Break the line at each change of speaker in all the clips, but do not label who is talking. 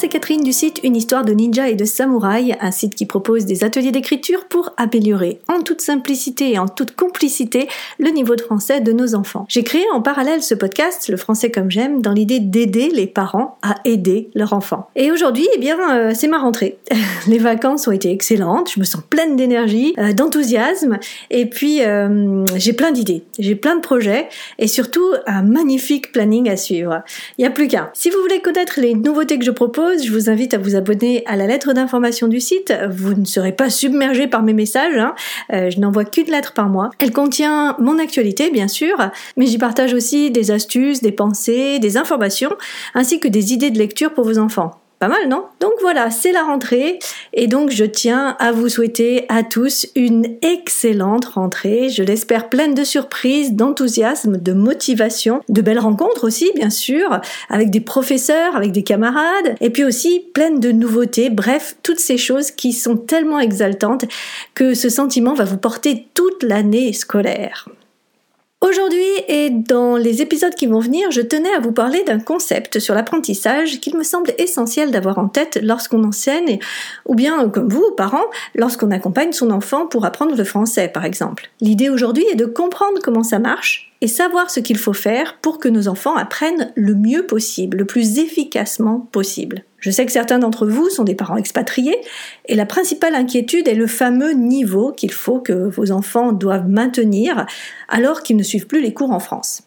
c'est Catherine du site Une histoire de ninja et de samouraï, un site qui propose des ateliers d'écriture pour améliorer en toute simplicité et en toute complicité le niveau de français de nos enfants. J'ai créé en parallèle ce podcast, Le français comme j'aime, dans l'idée d'aider les parents à aider leurs enfants. Et aujourd'hui, eh bien, euh, c'est ma rentrée. les vacances ont été excellentes, je me sens pleine d'énergie, euh, d'enthousiasme, et puis euh, j'ai plein d'idées, j'ai plein de projets, et surtout un magnifique planning à suivre. Il n'y a plus qu'un. Si vous voulez connaître les nouveautés que je propose, je vous invite à vous abonner à la lettre d'information du site. Vous ne serez pas submergé par mes messages. Hein. Euh, je n'envoie qu'une lettre par mois. Elle contient mon actualité, bien sûr, mais j'y partage aussi des astuces, des pensées, des informations, ainsi que des idées de lecture pour vos enfants. Pas mal, non? Donc voilà, c'est la rentrée et donc je tiens à vous souhaiter à tous une excellente rentrée. Je l'espère pleine de surprises, d'enthousiasme, de motivation, de belles rencontres aussi, bien sûr, avec des professeurs, avec des camarades, et puis aussi pleine de nouveautés. Bref, toutes ces choses qui sont tellement exaltantes que ce sentiment va vous porter toute l'année scolaire. Aujourd'hui et dans les épisodes qui vont venir, je tenais à vous parler d'un concept sur l'apprentissage qu'il me semble essentiel d'avoir en tête lorsqu'on enseigne, ou bien comme vous, parents, lorsqu'on accompagne son enfant pour apprendre le français, par exemple. L'idée aujourd'hui est de comprendre comment ça marche et savoir ce qu'il faut faire pour que nos enfants apprennent le mieux possible, le plus efficacement possible. Je sais que certains d'entre vous sont des parents expatriés et la principale inquiétude est le fameux niveau qu'il faut que vos enfants doivent maintenir alors qu'ils ne suivent plus les cours en France.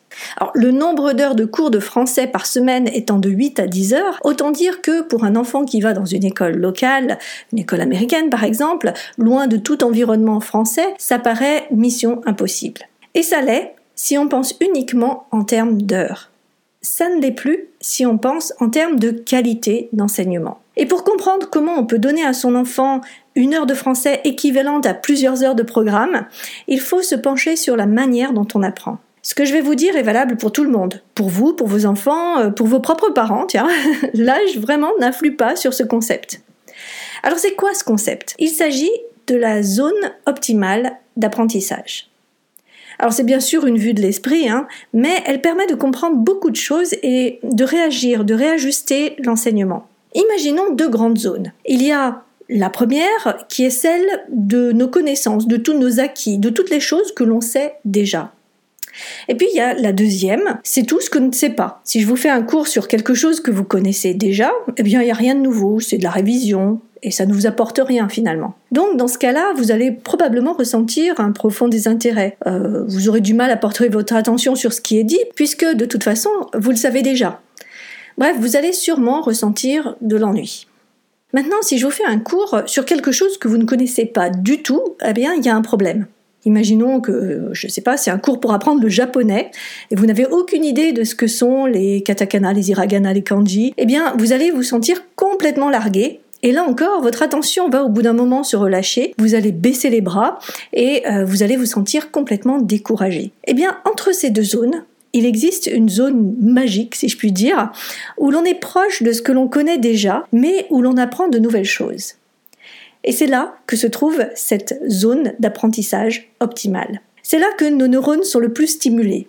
Le nombre d'heures de cours de français par semaine étant de 8 à 10 heures, autant dire que pour un enfant qui va dans une école locale, une école américaine par exemple, loin de tout environnement français, ça paraît mission impossible. Et ça l'est si on pense uniquement en termes d'heures. Ça ne l'est plus si on pense en termes de qualité d'enseignement. Et pour comprendre comment on peut donner à son enfant une heure de français équivalente à plusieurs heures de programme, il faut se pencher sur la manière dont on apprend. Ce que je vais vous dire est valable pour tout le monde, pour vous, pour vos enfants, euh, pour vos propres parents, tiens. L'âge vraiment n'influe pas sur ce concept. Alors c'est quoi ce concept? Il s'agit de la zone optimale d'apprentissage. Alors c'est bien sûr une vue de l'esprit, hein, mais elle permet de comprendre beaucoup de choses et de réagir, de réajuster l'enseignement. Imaginons deux grandes zones. Il y a la première qui est celle de nos connaissances, de tous nos acquis, de toutes les choses que l'on sait déjà. Et puis il y a la deuxième, c'est tout ce que ne sait pas. Si je vous fais un cours sur quelque chose que vous connaissez déjà, eh bien il n'y a rien de nouveau, c'est de la révision, et ça ne vous apporte rien finalement. Donc dans ce cas-là, vous allez probablement ressentir un profond désintérêt. Euh, vous aurez du mal à porter votre attention sur ce qui est dit, puisque de toute façon, vous le savez déjà. Bref, vous allez sûrement ressentir de l'ennui. Maintenant, si je vous fais un cours sur quelque chose que vous ne connaissez pas du tout, eh bien, il y a un problème. Imaginons que, je ne sais pas, c'est un cours pour apprendre le japonais et vous n'avez aucune idée de ce que sont les katakana, les hiragana, les kanji. Eh bien, vous allez vous sentir complètement largué et là encore, votre attention va au bout d'un moment se relâcher, vous allez baisser les bras et euh, vous allez vous sentir complètement découragé. Eh bien, entre ces deux zones, il existe une zone magique, si je puis dire, où l'on est proche de ce que l'on connaît déjà, mais où l'on apprend de nouvelles choses. Et c'est là que se trouve cette zone d'apprentissage optimale. C'est là que nos neurones sont le plus stimulés.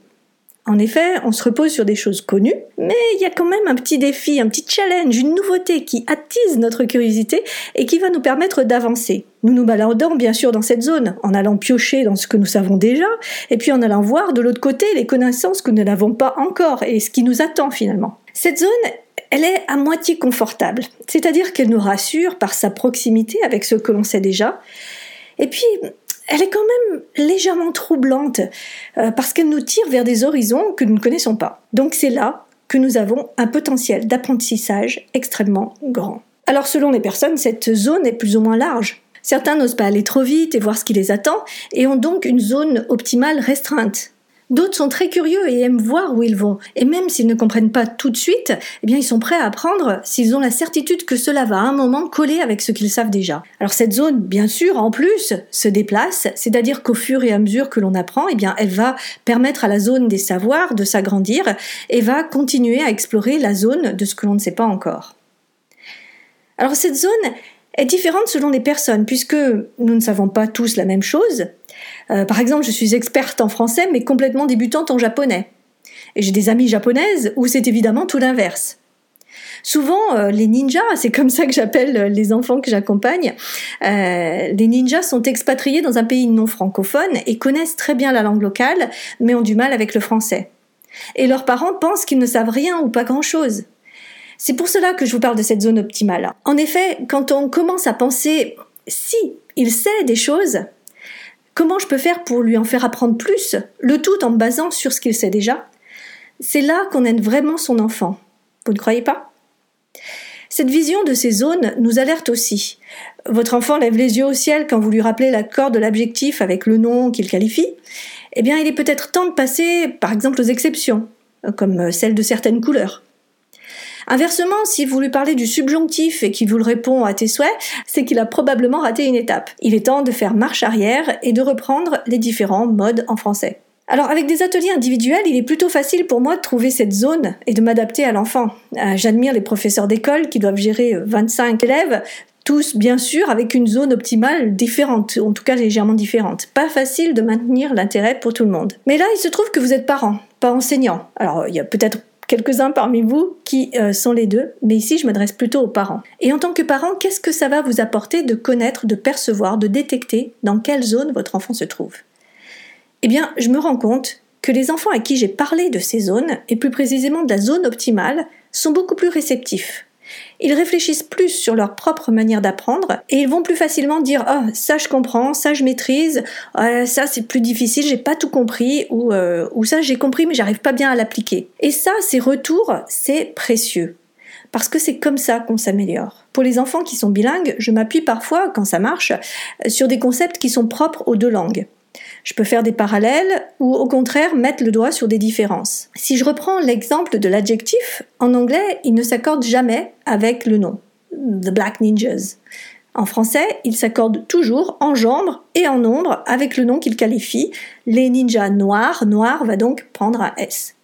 En effet, on se repose sur des choses connues, mais il y a quand même un petit défi, un petit challenge, une nouveauté qui attise notre curiosité et qui va nous permettre d'avancer. Nous nous baladons bien sûr dans cette zone, en allant piocher dans ce que nous savons déjà, et puis en allant voir de l'autre côté les connaissances que nous n'avons pas encore et ce qui nous attend finalement. Cette zone, elle est à moitié confortable, c'est-à-dire qu'elle nous rassure par sa proximité avec ce que l'on sait déjà, et puis elle est quand même légèrement troublante euh, parce qu'elle nous tire vers des horizons que nous ne connaissons pas. Donc c'est là que nous avons un potentiel d'apprentissage extrêmement grand. Alors selon les personnes, cette zone est plus ou moins large. Certains n'osent pas aller trop vite et voir ce qui les attend et ont donc une zone optimale restreinte. D'autres sont très curieux et aiment voir où ils vont. Et même s'ils ne comprennent pas tout de suite, eh bien, ils sont prêts à apprendre s'ils ont la certitude que cela va à un moment coller avec ce qu'ils savent déjà. Alors, cette zone, bien sûr, en plus, se déplace, c'est-à-dire qu'au fur et à mesure que l'on apprend, eh elle va permettre à la zone des savoirs de s'agrandir et va continuer à explorer la zone de ce que l'on ne sait pas encore. Alors, cette zone, est différente selon les personnes, puisque nous ne savons pas tous la même chose. Euh, par exemple, je suis experte en français, mais complètement débutante en japonais. Et j'ai des amies japonaises où c'est évidemment tout l'inverse. Souvent, euh, les ninjas, c'est comme ça que j'appelle les enfants que j'accompagne, euh, les ninjas sont expatriés dans un pays non francophone et connaissent très bien la langue locale, mais ont du mal avec le français. Et leurs parents pensent qu'ils ne savent rien ou pas grand-chose. C'est pour cela que je vous parle de cette zone optimale. En effet, quand on commence à penser si il sait des choses, comment je peux faire pour lui en faire apprendre plus, le tout en me basant sur ce qu'il sait déjà? C'est là qu'on aide vraiment son enfant. Vous ne croyez pas? Cette vision de ces zones nous alerte aussi. Votre enfant lève les yeux au ciel quand vous lui rappelez l'accord de l'adjectif avec le nom qu'il qualifie. Eh bien, il est peut-être temps de passer, par exemple, aux exceptions, comme celle de certaines couleurs. Inversement, si vous lui parlez du subjonctif et qu'il vous le répond à tes souhaits, c'est qu'il a probablement raté une étape. Il est temps de faire marche arrière et de reprendre les différents modes en français. Alors avec des ateliers individuels, il est plutôt facile pour moi de trouver cette zone et de m'adapter à l'enfant. Euh, j'admire les professeurs d'école qui doivent gérer 25 élèves, tous bien sûr avec une zone optimale différente, en tout cas légèrement différente. Pas facile de maintenir l'intérêt pour tout le monde. Mais là, il se trouve que vous êtes parent, pas enseignant. Alors il y a peut-être quelques-uns parmi vous qui euh, sont les deux, mais ici je m'adresse plutôt aux parents. Et en tant que parent, qu'est-ce que ça va vous apporter de connaître, de percevoir, de détecter dans quelle zone votre enfant se trouve? Eh bien, je me rends compte que les enfants à qui j'ai parlé de ces zones, et plus précisément de la zone optimale, sont beaucoup plus réceptifs. Ils réfléchissent plus sur leur propre manière d'apprendre et ils vont plus facilement dire oh, ça je comprends, ça je maîtrise, euh, ça c'est plus difficile, j'ai pas tout compris ou, euh, ou ça j'ai compris mais j'arrive pas bien à l'appliquer. Et ça, ces retours, c'est précieux parce que c'est comme ça qu'on s'améliore. Pour les enfants qui sont bilingues, je m'appuie parfois, quand ça marche, sur des concepts qui sont propres aux deux langues. Je peux faire des parallèles ou au contraire mettre le doigt sur des différences. Si je reprends l'exemple de l'adjectif, en anglais, il ne s'accorde jamais avec le nom. The Black Ninjas. En français, il s'accorde toujours en genre et en nombre avec le nom qu'il qualifie. Les ninjas noirs, noir va donc prendre un S.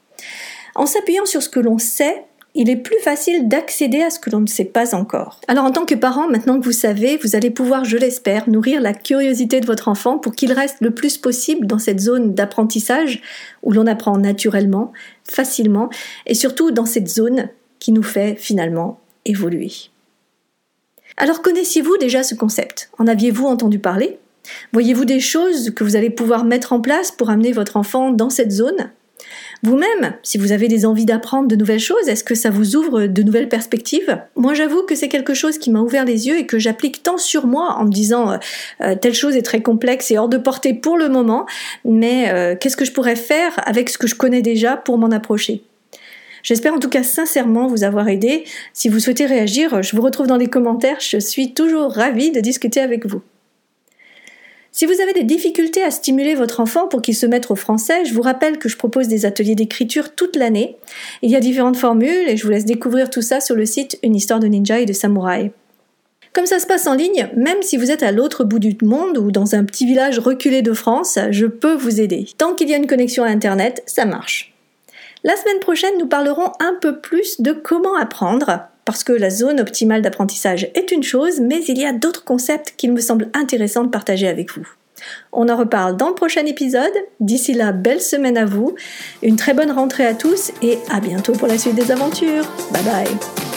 En s'appuyant sur ce que l'on sait, il est plus facile d'accéder à ce que l'on ne sait pas encore. Alors en tant que parent, maintenant que vous savez, vous allez pouvoir, je l'espère, nourrir la curiosité de votre enfant pour qu'il reste le plus possible dans cette zone d'apprentissage où l'on apprend naturellement, facilement, et surtout dans cette zone qui nous fait finalement évoluer. Alors connaissiez-vous déjà ce concept? En aviez-vous entendu parler? Voyez-vous des choses que vous allez pouvoir mettre en place pour amener votre enfant dans cette zone? Vous-même, si vous avez des envies d'apprendre de nouvelles choses, est-ce que ça vous ouvre de nouvelles perspectives? Moi, j'avoue que c'est quelque chose qui m'a ouvert les yeux et que j'applique tant sur moi en me disant euh, euh, telle chose est très complexe et hors de portée pour le moment, mais euh, qu'est-ce que je pourrais faire avec ce que je connais déjà pour m'en approcher? J'espère en tout cas sincèrement vous avoir aidé. Si vous souhaitez réagir, je vous retrouve dans les commentaires. Je suis toujours ravie de discuter avec vous. Si vous avez des difficultés à stimuler votre enfant pour qu'il se mette au français, je vous rappelle que je propose des ateliers d'écriture toute l'année. Il y a différentes formules et je vous laisse découvrir tout ça sur le site Une histoire de ninja et de samouraï. Comme ça se passe en ligne, même si vous êtes à l'autre bout du monde ou dans un petit village reculé de France, je peux vous aider. Tant qu'il y a une connexion à Internet, ça marche. La semaine prochaine, nous parlerons un peu plus de comment apprendre, parce que la zone optimale d'apprentissage est une chose, mais il y a d'autres concepts qu'il me semble intéressant de partager avec vous. On en reparle dans le prochain épisode. D'ici là, belle semaine à vous, une très bonne rentrée à tous et à bientôt pour la suite des aventures. Bye bye